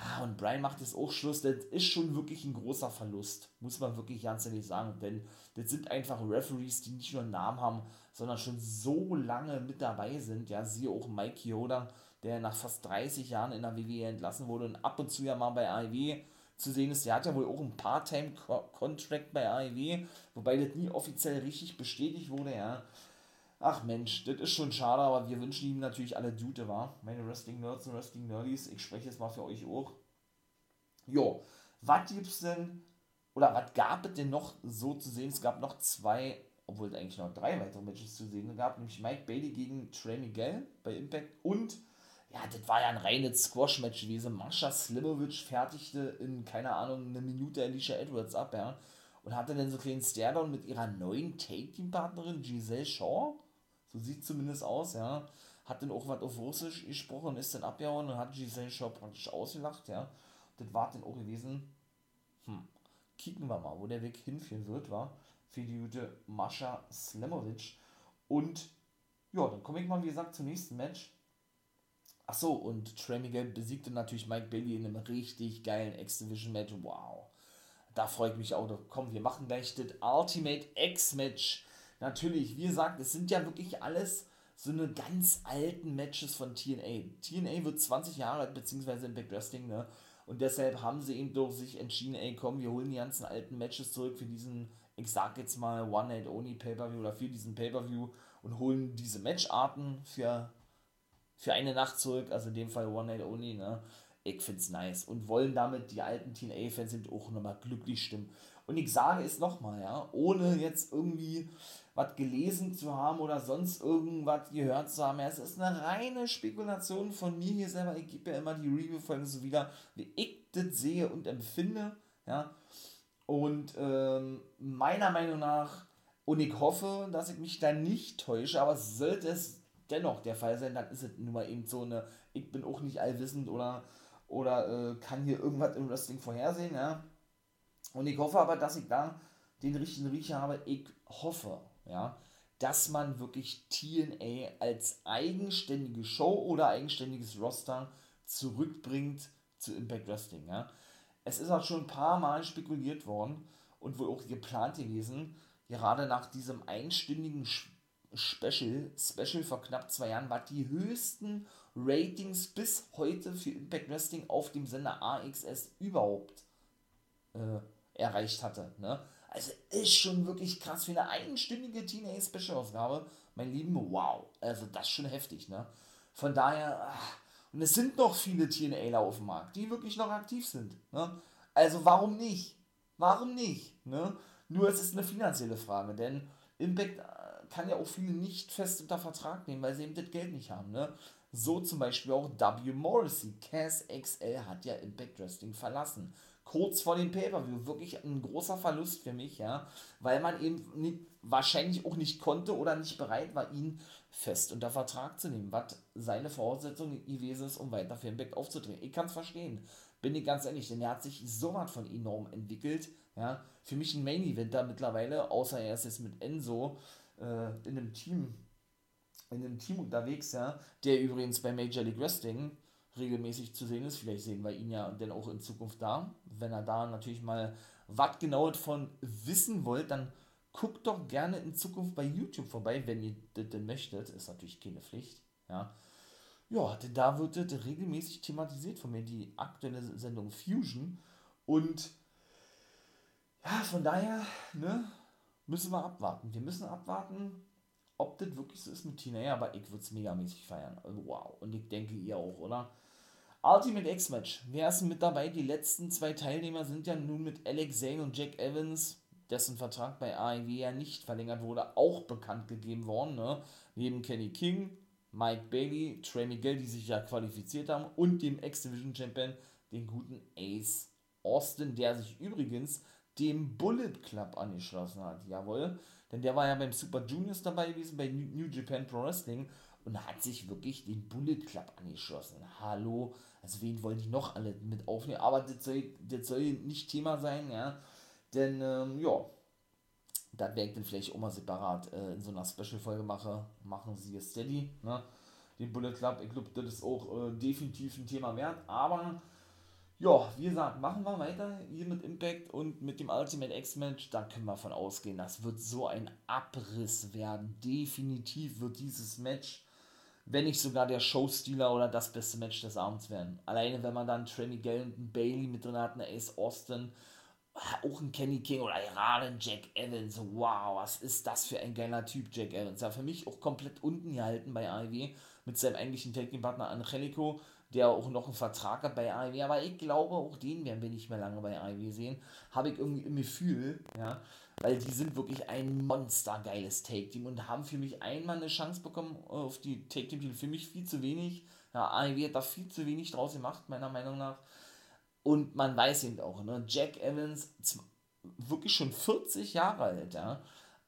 Ah, und Brian macht jetzt auch Schluss, das ist schon wirklich ein großer Verlust, muss man wirklich ganz ehrlich sagen, denn das sind einfach Referees, die nicht nur einen Namen haben, sondern schon so lange mit dabei sind. Ja, siehe auch Mike Yoda, der nach fast 30 Jahren in der WWE entlassen wurde und ab und zu ja mal bei AEW zu sehen ist. Der hat ja wohl auch ein Part-Time-Contract bei AEW, wobei das nie offiziell richtig bestätigt wurde, ja. Ach Mensch, das ist schon schade, aber wir wünschen ihm natürlich alle Dute, war. Meine Wrestling-Nerds und Wrestling-Nerdies, ich spreche jetzt mal für euch auch. Jo, was gibt's denn, oder was gab es denn noch so zu sehen? Es gab noch zwei obwohl es eigentlich noch drei weitere Matches zu sehen gab, nämlich Mike Bailey gegen Trey Miguel bei Impact und ja, das war ja ein reines Squash-Match gewesen. Mascha Slimovic fertigte in, keine Ahnung, eine Minute Alicia Edwards ab, ja. Und hatte dann so einen kleinen Stairdown mit ihrer neuen Take-Team-Partnerin Giselle Shaw. So sieht zumindest aus, ja. Hat dann auch was auf Russisch gesprochen ist dann abgehauen und hat Giselle Shaw praktisch ausgelacht, ja. Das war dann auch gewesen. Hm, kicken wir mal, wo der Weg hinführen wird, war für die gute Mascha Slemovic. Und ja, dann komme ich mal, wie gesagt, zum nächsten Match. Achso, und Trey Miguel besiegte natürlich Mike Bailey in einem richtig geilen X-Division-Match. Wow. Da freue ich mich auch. Komm, wir machen gleich das Ultimate X-Match. Natürlich, wie gesagt, es sind ja wirklich alles so eine ganz alten Matches von TNA. TNA wird 20 Jahre alt, beziehungsweise im Wrestling, ne? Und deshalb haben sie eben doch sich entschieden, ey, komm, wir holen die ganzen alten Matches zurück für diesen ich sag jetzt mal One Night Only Pay-Per-View oder für diesen Pay-Per-View und holen diese Matcharten für, für eine Nacht zurück, also in dem Fall One Night Only, ne? Ich find's nice und wollen damit die alten TNA-Fans auch nochmal glücklich stimmen. Und ich sage es nochmal, ja, ohne jetzt irgendwie was gelesen zu haben oder sonst irgendwas gehört zu haben. Ja, es ist eine reine Spekulation von mir hier selber. Ich gebe ja immer die Review-Folgen so wieder, wie ich das sehe und empfinde. Ja. Und ähm, meiner Meinung nach, und ich hoffe, dass ich mich da nicht täusche, aber sollte es dennoch der Fall sein, dann ist es nun mal eben so eine, ich bin auch nicht allwissend oder, oder äh, kann hier irgendwas im Wrestling vorhersehen. Ja. Und ich hoffe aber, dass ich da den richtigen Riecher habe. Ich hoffe, ja, dass man wirklich TNA als eigenständige Show oder eigenständiges Roster zurückbringt zu Impact Wrestling. Ja. Es ist auch schon ein paar Mal spekuliert worden und wohl auch geplant gewesen, gerade nach diesem einstündigen Special, Special vor knapp zwei Jahren, war die höchsten Ratings bis heute für Impact Wrestling auf dem Sender AXS überhaupt äh, erreicht hatte. Ne? Also ist schon wirklich krass für eine einstündige TNA Special Ausgabe. Mein Lieben, wow. Also das ist schon heftig, ne? Von daher, ach, und es sind noch viele TNAler auf dem Markt, die wirklich noch aktiv sind. Ne? Also warum nicht? Warum nicht? Ne? Nur es ist eine finanzielle Frage, denn Impact äh, kann ja auch viele nicht fest unter Vertrag nehmen, weil sie eben das Geld nicht haben. Ne? So zum Beispiel auch W. Morrissey. Cass XL hat ja Impact Wrestling verlassen kurz vor dem Pay-Per-View. Wirklich ein großer Verlust für mich, ja, weil man eben nicht, wahrscheinlich auch nicht konnte oder nicht bereit war, ihn fest unter Vertrag zu nehmen, was seine Voraussetzung gewesen ist, um weiter für Impact aufzutreten. Ich kann es verstehen, bin ich ganz ehrlich, denn er hat sich so was von enorm entwickelt, ja, für mich ein Main-Eventer mittlerweile, außer er ist jetzt mit Enzo äh, in einem Team in einem Team unterwegs, ja, der übrigens bei Major League Wrestling regelmäßig zu sehen ist. Vielleicht sehen wir ihn ja dann auch in Zukunft da. Wenn er da natürlich mal was genau davon wissen wollt, dann guckt doch gerne in Zukunft bei YouTube vorbei, wenn ihr das denn möchtet. Ist natürlich keine Pflicht. Ja, ja da wird das regelmäßig thematisiert von mir, die aktuelle Sendung Fusion. Und ja, von daher ne, müssen wir abwarten. Wir müssen abwarten, ob das wirklich so ist mit Tina. Ja, aber ich würde es megamäßig feiern. Also, wow. Und ich denke, ihr auch, oder? Ultimate X-Match. Wer ist mit dabei? Die letzten zwei Teilnehmer sind ja nun mit Alex Zane und Jack Evans, dessen Vertrag bei AEW ja nicht verlängert wurde, auch bekannt gegeben worden. Ne? Neben Kenny King, Mike Bailey, Trey Miguel, die sich ja qualifiziert haben, und dem X-Division Champion, den guten Ace Austin, der sich übrigens dem Bullet Club angeschlossen hat. Jawohl, denn der war ja beim Super Juniors dabei gewesen, bei New Japan Pro Wrestling und hat sich wirklich den Bullet Club angeschlossen. Hallo, also wen wollen die noch alle mit aufnehmen? Aber das soll, das soll nicht Thema sein, ja. Denn, ähm, ja, das werde ich dann vielleicht auch mal separat äh, in so einer Special-Folge mache, machen sie steady, ne? Den Bullet Club, ich glaube, das ist auch äh, definitiv ein Thema wert, aber ja, wie gesagt, machen wir weiter hier mit Impact und mit dem Ultimate X-Match. Da können wir von ausgehen, das wird so ein Abriss werden. Definitiv wird dieses Match wenn nicht sogar der Showstealer oder das beste Match des Abends werden. Alleine wenn man dann Trey Miguel und einen Bailey mit drin hat, eine Ace Austin, auch ein Kenny King oder gerade Jack Evans. Wow, was ist das für ein geiler Typ, Jack Evans. Ja, für mich auch komplett unten gehalten bei AEW mit seinem eigentlichen Taking-Partner Angelico, der auch noch einen Vertrag hat bei AEW. Aber ich glaube, auch den werden wir nicht mehr lange bei AEW sehen. Habe ich irgendwie im Gefühl, ja weil die sind wirklich ein monstergeiles Take-Team und haben für mich einmal eine Chance bekommen auf die Take-Team-Titel. Für mich viel zu wenig. Ja, AEW hat da viel zu wenig draus gemacht, meiner Meinung nach. Und man weiß eben auch, ne, Jack Evans, wirklich schon 40 Jahre alt, ja.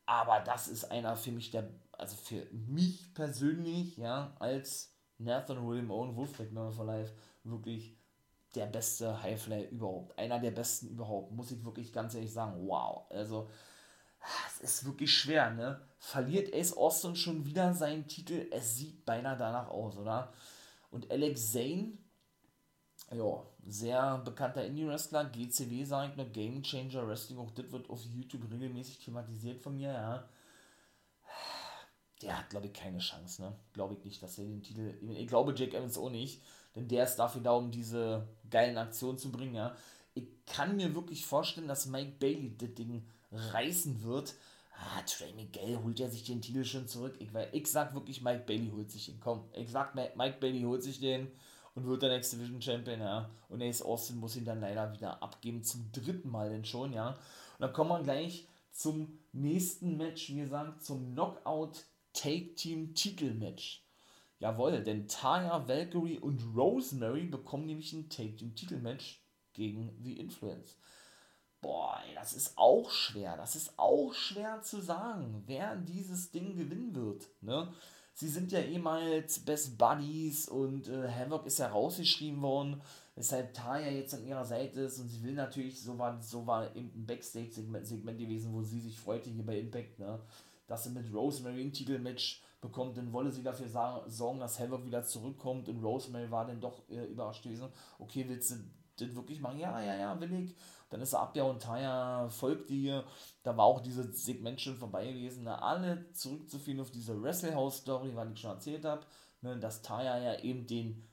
Aber das ist einer für mich der, also für mich persönlich, ja, als Nathan William Owen Wolfpack Member for Life, wirklich der beste Highflyer überhaupt. Einer der besten überhaupt, muss ich wirklich ganz ehrlich sagen. Wow. Also, es ist wirklich schwer, ne? Verliert Ace Austin schon wieder seinen Titel? Es sieht beinahe danach aus, oder? Und Alex Zane, ja, sehr bekannter Indie-Wrestler, GCW sage ich noch, Game Changer Wrestling, auch das wird auf YouTube regelmäßig thematisiert von mir, ja. Der hat, glaube ich, keine Chance, ne? Glaube ich nicht, dass er den Titel. Ich glaube, Jake Evans auch nicht denn der ist dafür da, um diese geilen Aktionen zu bringen, ja. Ich kann mir wirklich vorstellen, dass Mike Bailey das Ding reißen wird. Ah, Trey Miguel holt ja sich den Titel schon zurück. Ich, ich sag wirklich, Mike Bailey holt sich den. Komm, ich sag, Mike Bailey holt sich den und wird der Next Division Champion, ja. Und Ace Austin muss ihn dann leider wieder abgeben, zum dritten Mal denn schon, ja. dann kommen wir gleich zum nächsten Match, wie gesagt, zum Knockout Take Team Titelmatch. Jawohl, denn Taya, Valkyrie und Rosemary bekommen nämlich ein Take Team Titelmatch gegen The Influence. Boah, ey, das ist auch schwer. Das ist auch schwer zu sagen, wer dieses Ding gewinnen wird. Ne? Sie sind ja ehemals Best Buddies und äh, Havoc ist ja rausgeschrieben worden, weshalb Taya jetzt an ihrer Seite ist und sie will natürlich, so war, so war eben ein Backstage-Segment Segment gewesen, wo sie sich freute hier bei Impact, ne? Dass sie mit Rosemary ein Titelmatch bekommt, dann wolle sie dafür sorgen, dass Havoc wieder zurückkommt und Rosemary war dann doch äh, überrascht gewesen. Okay, willst du das wirklich machen? Ja, ja, ja, will ich. Dann ist er ab, ja, und Taya folgt dir. Da war auch dieses Segment schon vorbei gewesen. Ne? Alle zurückzuführen auf diese Wrestlehouse-Story, was ich schon erzählt habe, ne? dass Taya ja eben den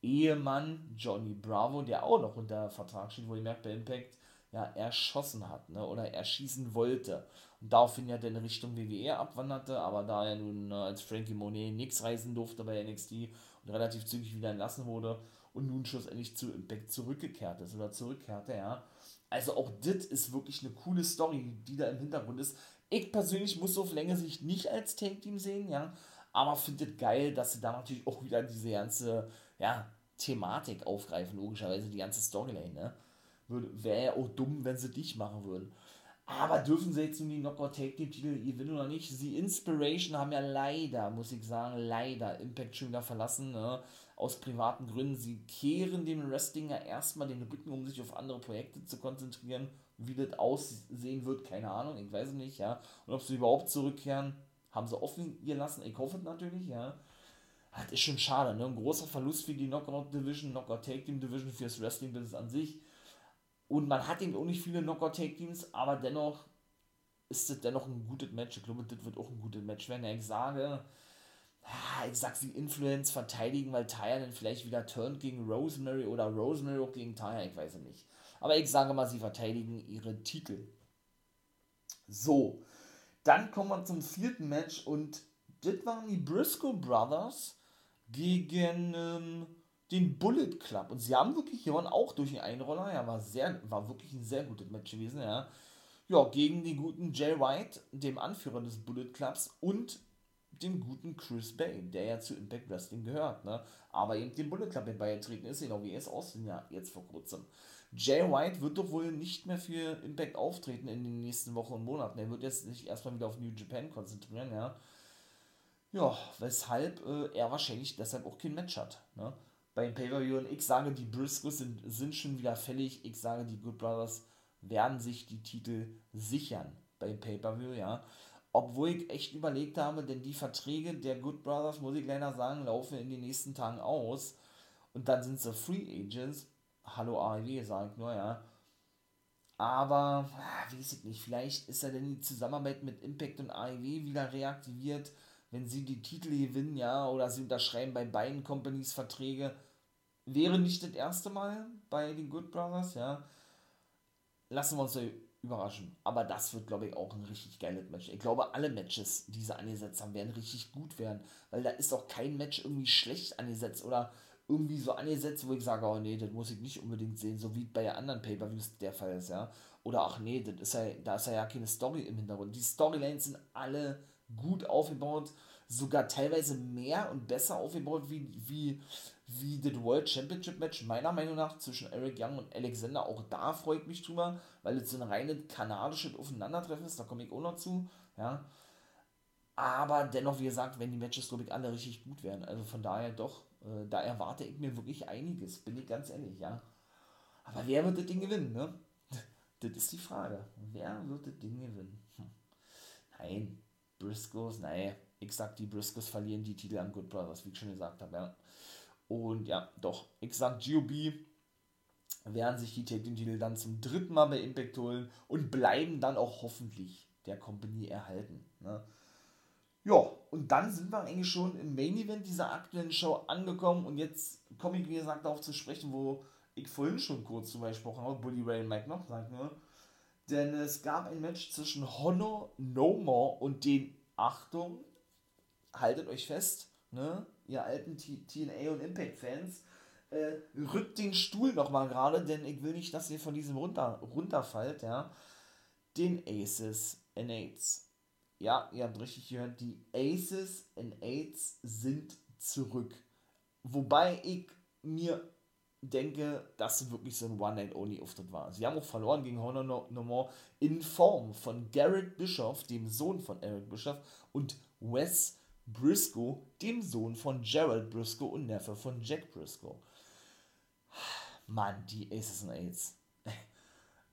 Ehemann Johnny Bravo, der auch noch unter Vertrag steht, wo ihr merkt bei Impact, ja, erschossen hat, ne, oder erschießen wollte. Und daraufhin ja dann Richtung WWE abwanderte, aber da er nun äh, als Frankie Monet nichts reisen durfte bei NXT und relativ zügig wieder entlassen wurde und nun schlussendlich zu Impact zurückgekehrt ist oder zurückkehrte, ja. Also auch das ist wirklich eine coole Story, die da im Hintergrund ist. Ich persönlich muss auf längere Sicht nicht als Take-Team sehen, ja, aber finde geil, dass sie da natürlich auch wieder diese ganze, ja, Thematik aufgreifen, logischerweise die ganze Storyline, ne Wäre auch dumm, wenn sie dich machen würden. Aber dürfen sie jetzt nun die Knockout Take Team Titel gewinnen oder nicht? Die Inspiration haben ja leider, muss ich sagen, leider Impact schon wieder verlassen, ne? aus privaten Gründen. Sie kehren dem Wrestling ja erstmal den Rücken, um sich auf andere Projekte zu konzentrieren. Wie das aussehen wird, keine Ahnung, ich weiß nicht, ja. Und ob sie überhaupt zurückkehren, haben sie offen gelassen. Ich hoffe natürlich, ja. Das ist schon schade, ne? Ein großer Verlust für die Knockout Division, Knockout Take Team Division, fürs Wrestling-Business an sich und man hat eben auch nicht viele Knockout-Take-Teams, aber dennoch ist es dennoch ein gutes Match. Ich glaube, das wird auch ein gutes Match werden. Ich sage, ah, ich sag sie Influence verteidigen, weil Tyre dann vielleicht wieder turnt gegen Rosemary oder Rosemary auch gegen Tyre, ich weiß es nicht. Aber ich sage mal, sie verteidigen ihre Titel. So, dann kommen wir zum vierten Match und das waren die Briscoe Brothers gegen ähm, den Bullet Club. Und sie haben wirklich gewonnen, auch durch den Einroller. Ja, war, sehr, war wirklich ein sehr gutes Match gewesen, ja. Ja, gegen den guten Jay White, dem Anführer des Bullet Clubs und dem guten Chris Bay, der ja zu Impact Wrestling gehört, ne? Aber eben dem Bullet Club beigetreten ist, genau wie es aussehen, ja, jetzt vor kurzem. Jay White wird doch wohl nicht mehr für Impact auftreten in den nächsten Wochen und Monaten. Er wird jetzt sich erstmal wieder auf New Japan konzentrieren, ja. Ja, weshalb äh, er wahrscheinlich deshalb auch kein Match hat, ne? Beim Pay-Per-View und ich sage, die Briscoes sind, sind schon wieder fällig. Ich sage, die Good Brothers werden sich die Titel sichern beim Pay-Per-View, ja. Obwohl ich echt überlegt habe, denn die Verträge der Good Brothers, muss ich leider sagen, laufen in den nächsten Tagen aus. Und dann sind sie Free Agents. Hallo AEW, sage ich nur, ja. Aber, ah, weiß ich nicht, vielleicht ist ja denn die Zusammenarbeit mit Impact und AEW wieder reaktiviert wenn sie die Titel gewinnen, ja, oder sie unterschreiben bei beiden Companies Verträge, wäre nicht das erste Mal bei den Good Brothers, ja. Lassen wir uns überraschen. Aber das wird, glaube ich, auch ein richtig geiles Match. Ich glaube, alle Matches, die sie angesetzt haben, werden richtig gut werden. Weil da ist auch kein Match irgendwie schlecht angesetzt oder irgendwie so angesetzt, wo ich sage, oh nee, das muss ich nicht unbedingt sehen, so wie bei anderen Pay-Per-Views der Fall ist, ja. Oder ach nee, das ist ja, da ist ja keine Story im Hintergrund. Die Storylines sind alle gut aufgebaut, sogar teilweise mehr und besser aufgebaut wie, wie, wie das World Championship Match, meiner Meinung nach, zwischen Eric Young und Alexander. Auch da freut mich drüber, weil es so ein reines kanadisches Aufeinandertreffen ist, da komme ich auch noch zu, ja. Aber dennoch, wie gesagt, wenn die Matches, glaube ich, alle richtig gut werden. Also von daher doch, äh, da erwarte ich mir wirklich einiges, bin ich ganz ehrlich, ja. Aber wer wird das Ding gewinnen, ne? [laughs] Das ist die Frage. Wer wird das Ding gewinnen? Hm. Nein, Briscoes, nein, ich sag, die Briscoes verlieren die Titel an Good Brothers, wie ich schon gesagt habe, ja. Und ja, doch, ich sag, GOB werden sich die Tag Titel dann zum dritten Mal bei Impact holen und bleiben dann auch hoffentlich der Company erhalten. Ne? Ja, und dann sind wir eigentlich schon im Main Event dieser aktuellen Show angekommen und jetzt komme ich, wie gesagt, darauf zu sprechen, wo ich vorhin schon kurz drüber gesprochen habe, Bully Ray und Mike noch, sagt nur, denn es gab ein Match zwischen Honor No More und den, Achtung, haltet euch fest, ne, ihr alten TNA und Impact-Fans, äh, rückt den Stuhl nochmal gerade, denn ich will nicht, dass ihr von diesem runter, runterfallt, ja. den Aces and Aids. Ja, ihr habt richtig gehört, die Aces and Aids sind zurück. Wobei ich mir denke, dass wirklich so ein One-Night-Only-Auftritt war. Sie haben auch verloren gegen Honor No, no More in Form von Garrett Bischoff, dem Sohn von Eric Bischoff, und Wes Briscoe, dem Sohn von Gerald Briscoe und Neffe von Jack Briscoe. Mann, die Aces and Aids.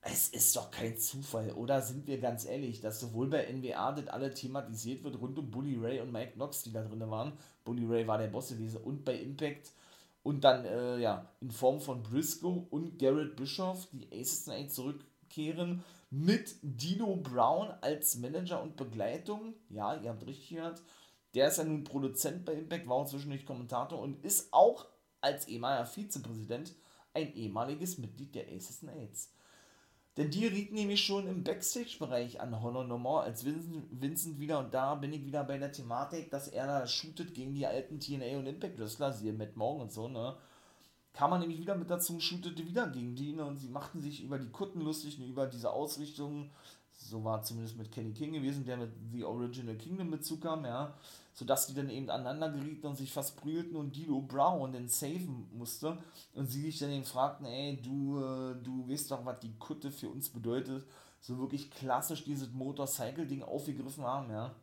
Es ist doch kein Zufall, oder sind wir ganz ehrlich, dass sowohl bei NWA das alle thematisiert wird rund um Bully Ray und Mike Knox, die da drin waren. Bully Ray war der Boss gewesen und bei Impact und dann, äh, ja, in Form von Briscoe und Garrett Bischoff, die Aces Night zurückkehren, mit Dino Brown als Manager und Begleitung. Ja, ihr habt richtig gehört. Der ist ja nun Produzent bei Impact, war auch zwischendurch Kommentator und ist auch als ehemaliger Vizepräsident ein ehemaliges Mitglied der Aces Aids. Denn die rieten nämlich schon im Backstage-Bereich an Honor No More, als Vincent, Vincent wieder, und da bin ich wieder bei der Thematik, dass er da shootet gegen die alten TNA und Impact Wrestler, siehe Matt Morgan und so, ne? Kam man nämlich wieder mit dazu und shootete wieder gegen die, ne? Und sie machten sich über die Kutten lustig und über diese Ausrichtung. So war zumindest mit Kenny King gewesen, der mit The Original Kingdom Bezug kam, ja sodass die dann eben aneinander gerieten und sich fast prügelten und Dilo Brown dann saven musste und sie sich dann eben fragten, ey, du, äh, du weißt doch, was die Kutte für uns bedeutet, so wirklich klassisch dieses Motorcycle-Ding aufgegriffen haben, ja.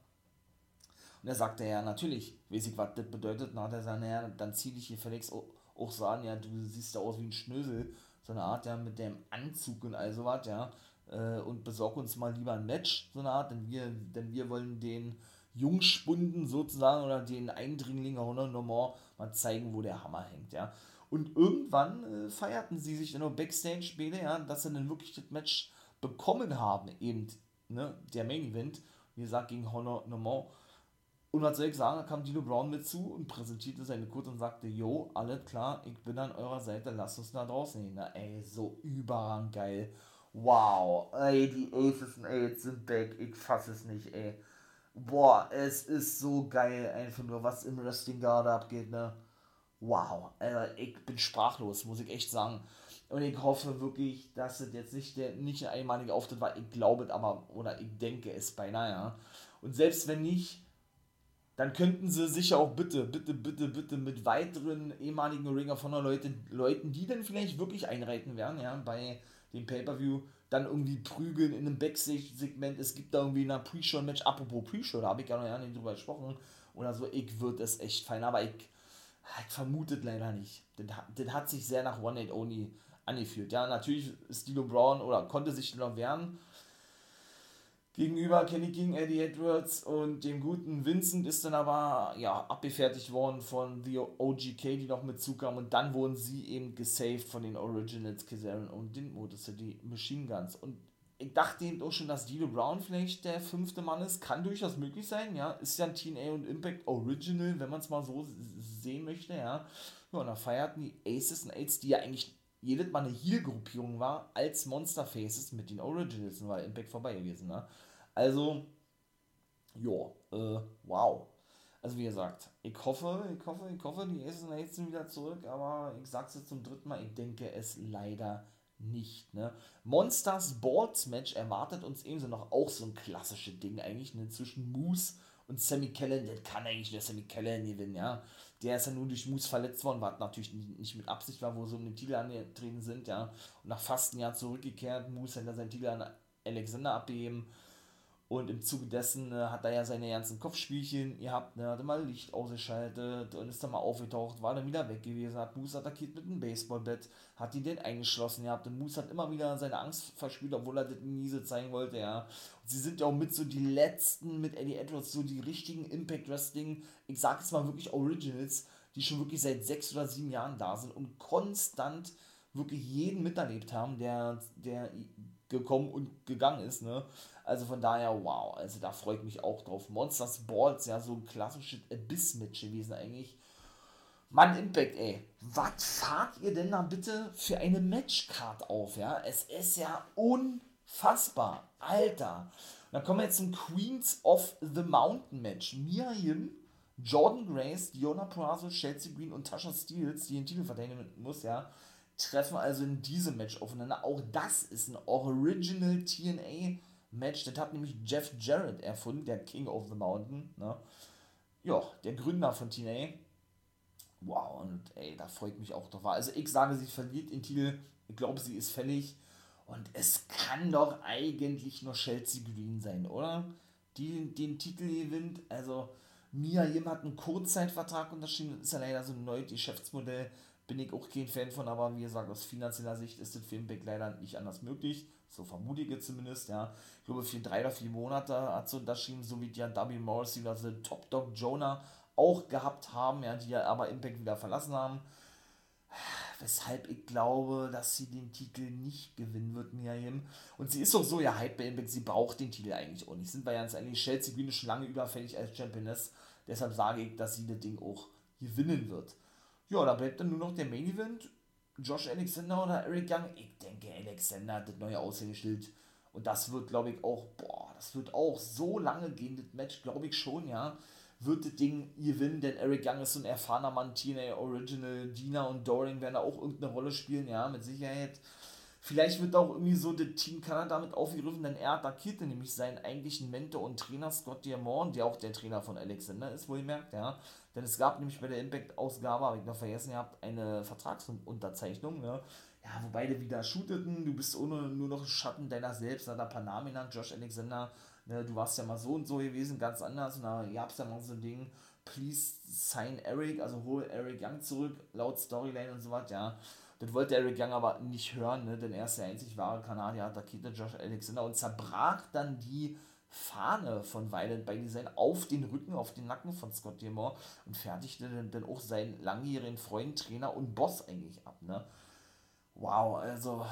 Und er sagte, ja, natürlich, weiß ich, was das bedeutet, und hat er gesagt, naja, dann zieh dich hier Felix auch, auch sagen, ja, du siehst da aus wie ein Schnösel, so eine Art, ja, mit dem Anzug und all sowas, ja, äh, und besorg uns mal lieber ein Match, so eine Art, denn wir, denn wir wollen den Jungspunden sozusagen oder den Eindringlingen Honor No More mal zeigen, wo der Hammer hängt, ja. Und irgendwann äh, feierten sie sich dann noch Backstage später, ja, dass sie dann wirklich das Match bekommen haben, eben, ne, der Main Event, wie gesagt, gegen Honor No More. Und was soll ich sagen, da kam Dino Brown mit zu und präsentierte seine Kurve und sagte, jo, alles klar, ich bin an eurer Seite, lasst uns da draußen hin. Na, ey, so überragend geil. Wow, ey, die Aces und Aids sind back, ich fass es nicht, ey boah, es ist so geil, einfach nur, was im Wrestling gerade abgeht, ne? Wow, also ich bin sprachlos, muss ich echt sagen. Und ich hoffe wirklich, dass es jetzt nicht der nicht ein einmalige Auftritt war. Ich glaube es aber, oder ich denke es beinahe. Ja. Und selbst wenn nicht, dann könnten sie sicher auch bitte, bitte, bitte, bitte mit weiteren ehemaligen Ring of Honor Leuten, Leuten, die dann vielleicht wirklich einreiten werden, ja, bei dem Pay-Per-View, dann irgendwie prügeln in einem Backstage-Segment. Es gibt da irgendwie ein Pre-Show-Match. Apropos Pre-Show, da habe ich ja noch nicht drüber gesprochen. Oder so, ich würde es echt fallen. Aber ich, ich vermutet leider nicht. Das, hat sich sehr nach One Night Only angefühlt. Ja, natürlich ist Dino Brown oder konnte sich noch wehren gegenüber Kenny King, Eddie Edwards und dem guten Vincent ist dann aber ja, abgefertigt worden von The OGK, die noch mit zukamen und dann wurden sie eben gesaved von den Originals Kazarian und den Motor City Machine Guns und ich dachte eben auch schon, dass Dino Brown vielleicht der fünfte Mann ist. Kann durchaus möglich sein, ja. Ist ja ein TNA und Impact Original, wenn man es mal so sehen möchte, ja. Ja, und da feierten die Aces und Aids, die ja eigentlich jedes Mal eine Heel-Gruppierung war, als Monster Faces mit den Originals, war Impact vorbei gewesen, ne? Also, ja, äh, wow. Also wie gesagt, ich hoffe, ich hoffe, ich hoffe, die Aces und sind wieder zurück, aber ich sag's jetzt zum dritten Mal, ich denke es leider nicht. Ne? Monsters Balls Match erwartet uns ebenso noch auch so ein klassisches Ding eigentlich, ne? Zwischen Moose und Sammy Kellen, das kann eigentlich nur Sammy Kellen gewinnen, ja. Der ist ja nur durch Moose verletzt worden, was natürlich nicht mit Absicht war, wo sie um den Titel angetreten sind, ja. Und nach fast einem Jahr zurückgekehrt, Moose hat dann seinen Titel an Alexander abgegeben und im Zuge dessen äh, hat er ja seine ganzen Kopfspielchen gehabt, ne, hat immer Licht ausgeschaltet und ist dann mal aufgetaucht, war dann wieder weg gewesen, hat Moose attackiert mit einem Baseballbett, hat ihn den eingeschlossen gehabt und Moose hat immer wieder seine Angst verspielt, obwohl er das nie so zeigen wollte, ja. Und sie sind ja auch mit so die letzten, mit Eddie Edwards, so die richtigen Impact Wrestling, ich sag jetzt mal wirklich Originals, die schon wirklich seit sechs oder sieben Jahren da sind und konstant wirklich jeden miterlebt haben, der, der gekommen und gegangen ist, ne. Also von daher, wow, also da freut mich auch drauf. Monsters Balls, ja, so ein klassisches Abyss-Match gewesen eigentlich. Mann, Impact, ey. Was fahrt ihr denn da bitte für eine Matchcard auf, ja? Es ist ja unfassbar. Alter. Und dann kommen wir jetzt zum Queens of the Mountain Match. Miriam, Jordan Grace, Diona Purrazzo, Chelsea Green und Tasha Steels, die den Titel verteidigen muss, ja, treffen also in diesem Match aufeinander. Auch das ist ein Original TNA Match, das hat nämlich Jeff Jarrett erfunden, der King of the Mountain, ne? Ja, der Gründer von TNA. Wow, und ey, da freut mich auch doch. Also ich sage, sie verliert den Titel, ich glaube, sie ist fällig. Und es kann doch eigentlich nur Chelsea Green sein, oder? Die den Titel gewinnt. Also, Mia Yim hat einen Kurzzeitvertrag unterschrieben. Das ist ja leider so ein neues Geschäftsmodell. Bin ich auch kein Fan von, aber wie gesagt, aus finanzieller Sicht ist das für den leider nicht anders möglich. So vermute ich zumindest, ja. Ich glaube, für drei oder vier Monate hat sie unterschrieben, so wie die ja W. Morrissey oder The Top Dog Jonah auch gehabt haben, ja, die ja aber Impact wieder verlassen haben weshalb ich glaube, dass sie den Titel nicht gewinnen wird, Miriam. Und sie ist doch so ja Hype bei Impact, sie braucht den Titel eigentlich auch nicht. Sind wir ganz ehrlich, Chelsea Green ist schon lange überfällig als Championess. Deshalb sage ich, dass sie das Ding auch gewinnen wird. Ja, da bleibt dann nur noch der Main Event. Josh Alexander oder Eric Young. Ich denke, Alexander hat das neue Aushängeschild. Und das wird, glaube ich, auch, boah, das wird auch so lange gehen, das Match, glaube ich schon, ja wird das Ding gewinnen, denn Eric Young ist so ein erfahrener Mann, TNA Original, Dina und Doring werden da auch irgendeine Rolle spielen, ja, mit Sicherheit. Vielleicht wird auch irgendwie so das Team Kanada mit aufgegriffen, denn er attackierte nämlich seinen eigentlichen Mentor und Trainer Scott Diamond, der auch der Trainer von Alexander ist, wohl gemerkt, ja. Denn es gab nämlich bei der Impact-Ausgabe, habe ich noch vergessen gehabt, eine Vertragsunterzeichnung, ne. Ja, wo beide wieder shooteten, du bist ohne nur noch Schatten deiner selbst, hat er Namen genannt, Josh Alexander, ne, du warst ja mal so und so gewesen, ganz anders. Und da gab es ja mal so ein Ding, please sign Eric, also hol Eric Young zurück, laut Storyline und so was, ja. Das wollte Eric Young aber nicht hören, ne, denn er ist der einzig wahre Kanadier, attackierte Josh Alexander und zerbrach dann die Fahne von Violent by Design auf den Rücken, auf den Nacken von Scott Diamond und fertigte dann, dann auch seinen langjährigen Freund, Trainer und Boss eigentlich ab, ne. Wow, also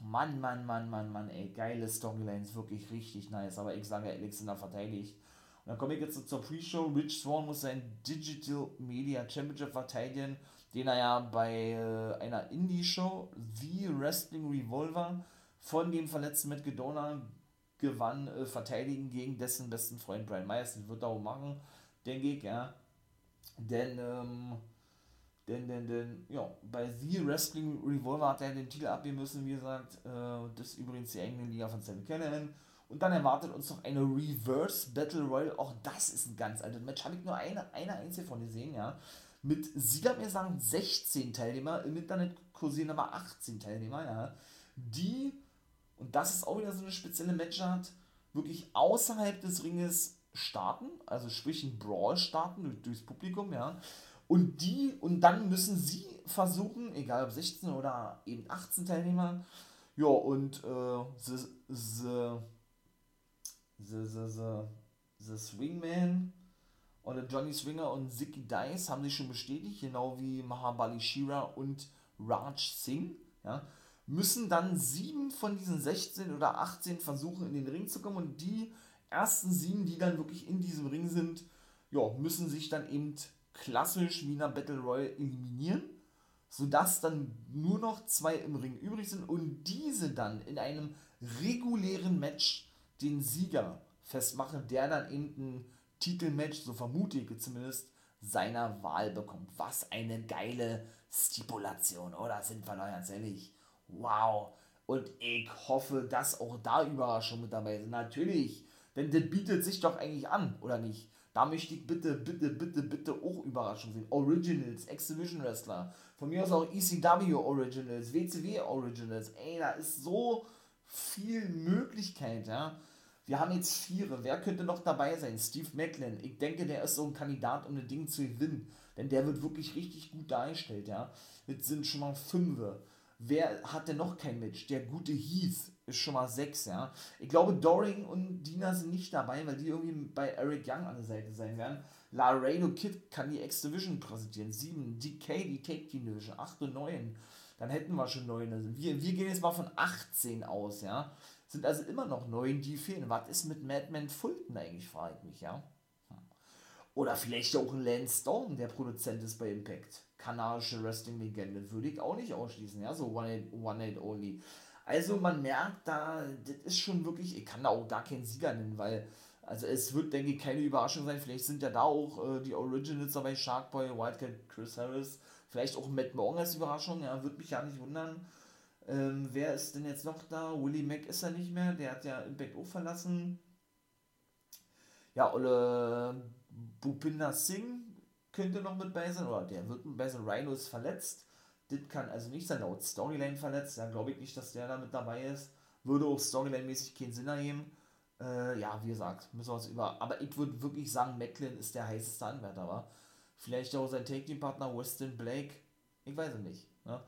Mann, Mann, Mann, Mann, Mann, ey, geile Storylines, wirklich richtig nice. Aber ich sage, Alexander verteidigt. Und dann komme ich jetzt zur Pre-Show. Rich Swan muss sein Digital Media Championship verteidigen, den er ja bei äh, einer Indie-Show, The Wrestling Revolver, von dem verletzten Matt Gedona gewann, äh, verteidigen gegen dessen besten Freund Brian Myers. Das wird auch machen, denke ich, ja. Denn, ähm, denn, denn, denn, ja, bei The Wrestling Revolver hat er den Titel abgeben müssen, wie gesagt. Äh, das ist übrigens die eigene Liga von Sam Callahan. Und dann erwartet uns noch eine Reverse Battle Royale. Auch das ist ein ganz altes Match. Habe ich nur eine, eine einzige von gesehen, ja. Mit, sie darf mir sagen, 16 Teilnehmer. Im Internet kursieren aber 18 Teilnehmer, ja. Die, und das ist auch wieder so eine spezielle Matchart, wirklich außerhalb des Ringes starten. Also sprich ein Brawl starten durch, durchs Publikum, ja und die, und dann müssen sie versuchen, egal ob 16 oder eben 18 Teilnehmer, ja, und äh, the, the, Swingman oder Johnny Swinger und Zicky Dice haben sich schon bestätigt, genau wie Mahabali Shira und Raj Singh, ja, müssen dann sieben von diesen 16 oder 18 versuchen, in den Ring zu kommen und die ersten sieben, die dann wirklich in diesem Ring sind, ja, müssen sich dann eben klassisch Wiener Battle Royale eliminieren, sodass dann nur noch zwei im Ring übrig sind und diese dann in einem regulären Match den Sieger festmachen, der dann eben ein Titelmatch, so vermute ich zumindest, seiner Wahl bekommt. Was eine geile Stipulation, oder? Sind wir da ganz ehrlich? Wow. Und ich hoffe, dass auch da Überraschungen mit dabei sind. Natürlich, denn das bietet sich doch eigentlich an, oder nicht? Da möchte ich bitte, bitte, bitte, bitte auch Überraschungen sehen. Originals, Exhibition Wrestler, von mir aus auch ECW Originals, WCW Originals. Ey, da ist so viel Möglichkeit, ja. Wir haben jetzt vier. Wer könnte noch dabei sein? Steve Macklin. Ich denke, der ist so ein Kandidat, um das Ding zu gewinnen. Denn der wird wirklich richtig gut dargestellt, ja. Jetzt sind schon mal fünf. Wer hat denn noch kein Match? Der gute Heath ist schon mal sechs, ja. Ich glaube, Doring und Dina sind nicht dabei, weil die irgendwie bei Eric Young an der Seite sein werden. Laredo Kid kann die X-Division präsentieren. Sieben. DK, die Take Team Division. Acht und neun. Dann hätten wir schon neun. Also wir, wir gehen jetzt mal von 18 aus, ja. Sind also immer noch neun, die fehlen. Was ist mit Madman Fulton eigentlich, frage ich mich, ja. Oder vielleicht auch ein Lance Storm, der Produzent ist bei Impact. Kanadische Wrestling-Legende. Würde ich auch nicht ausschließen, ja. So One Night, One. Also man merkt da, das ist schon wirklich, ich kann da auch gar keinen Sieger nennen, weil, also es wird, denke ich, keine Überraschung sein. Vielleicht sind ja da auch äh, die Originals dabei, Sharkboy, Wildcat, Chris Harris, vielleicht auch Matt Morgan als Überraschung, ja, würde mich ja nicht wundern. Ähm, wer ist denn jetzt noch da? Willie Mack ist ja nicht mehr, der hat ja Impact auch verlassen. Ja, Ole Bhupinder Singh könnte noch mit bei sein, oder der wird mit bei sein. Rhino ist verletzt. Das kann also nicht sein, laut Storyline verletzt. Da glaube ich nicht, dass der da mit dabei ist. Würde auch Storyline-mäßig keinen Sinn ergeben. Äh, ja, wie gesagt, müssen wir uns über. Aber ich würde wirklich sagen, Macklin ist der heißeste Anwärter, war. Vielleicht auch sein Take-Team-Partner Weston Blake. Ich weiß es nicht. Ne?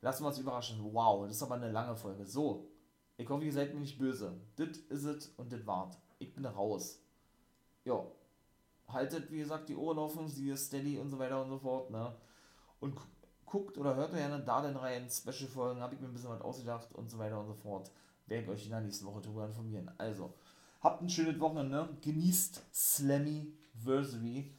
Lassen wir uns überraschen. Wow, das ist aber eine lange Folge. So, ich hoffe, ihr seid mir nicht böse. Das ist es und das wart. Ich bin raus. Ja, haltet, wie gesagt, die Ohren offen, sie steady und so weiter und so fort, ne? Und guckt oder hört gerne da den Reihen Special-Folgen, habe ich mir ein bisschen was ausgedacht und so weiter und so fort. Werde ich euch in der nächsten Woche darüber informieren. Also, habt ein schönes Wochenende, genießt Slammy-Versary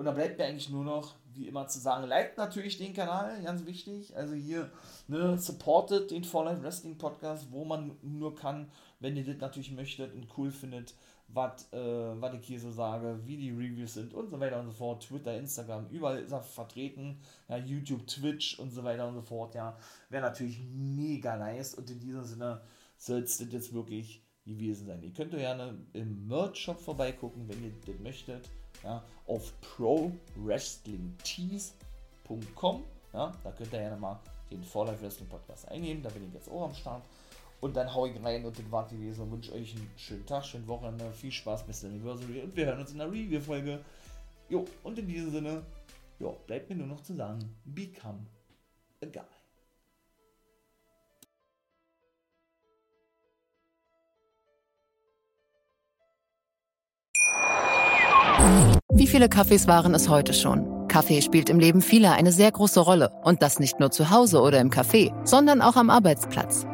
und da bleibt mir eigentlich nur noch, wie immer, zu sagen, liked natürlich den Kanal, ganz wichtig. Also hier, ne, supportet den Life Wrestling Podcast, wo man nur kann, wenn ihr das natürlich möchtet und cool findet was äh, ich hier so sage, wie die Reviews sind und so weiter und so fort. Twitter, Instagram, überall ist er vertreten. Ja, YouTube, Twitch und so weiter und so fort. Ja, wäre natürlich mega nice und in diesem Sinne soll es das jetzt wirklich gewesen sein. Ihr könnt gerne im Merch-Shop vorbeigucken, wenn ihr das möchtet. Ja, auf prowrestlingtees.com. Ja, da könnt ihr gerne mal den For Life Wrestling Podcast einnehmen. Da bin ich jetzt auch am Start. Und dann hau ich rein und das war gewesen und wünsche euch einen schönen Tag, schönen Wochenende, viel Spaß zum Anniversary und wir hören uns in der Review-Folge. Jo, und in diesem Sinne, jo, bleibt mir nur noch zu sagen, become a guy. Wie viele Kaffees waren es heute schon? Kaffee spielt im Leben vieler eine sehr große Rolle. Und das nicht nur zu Hause oder im Café, sondern auch am Arbeitsplatz.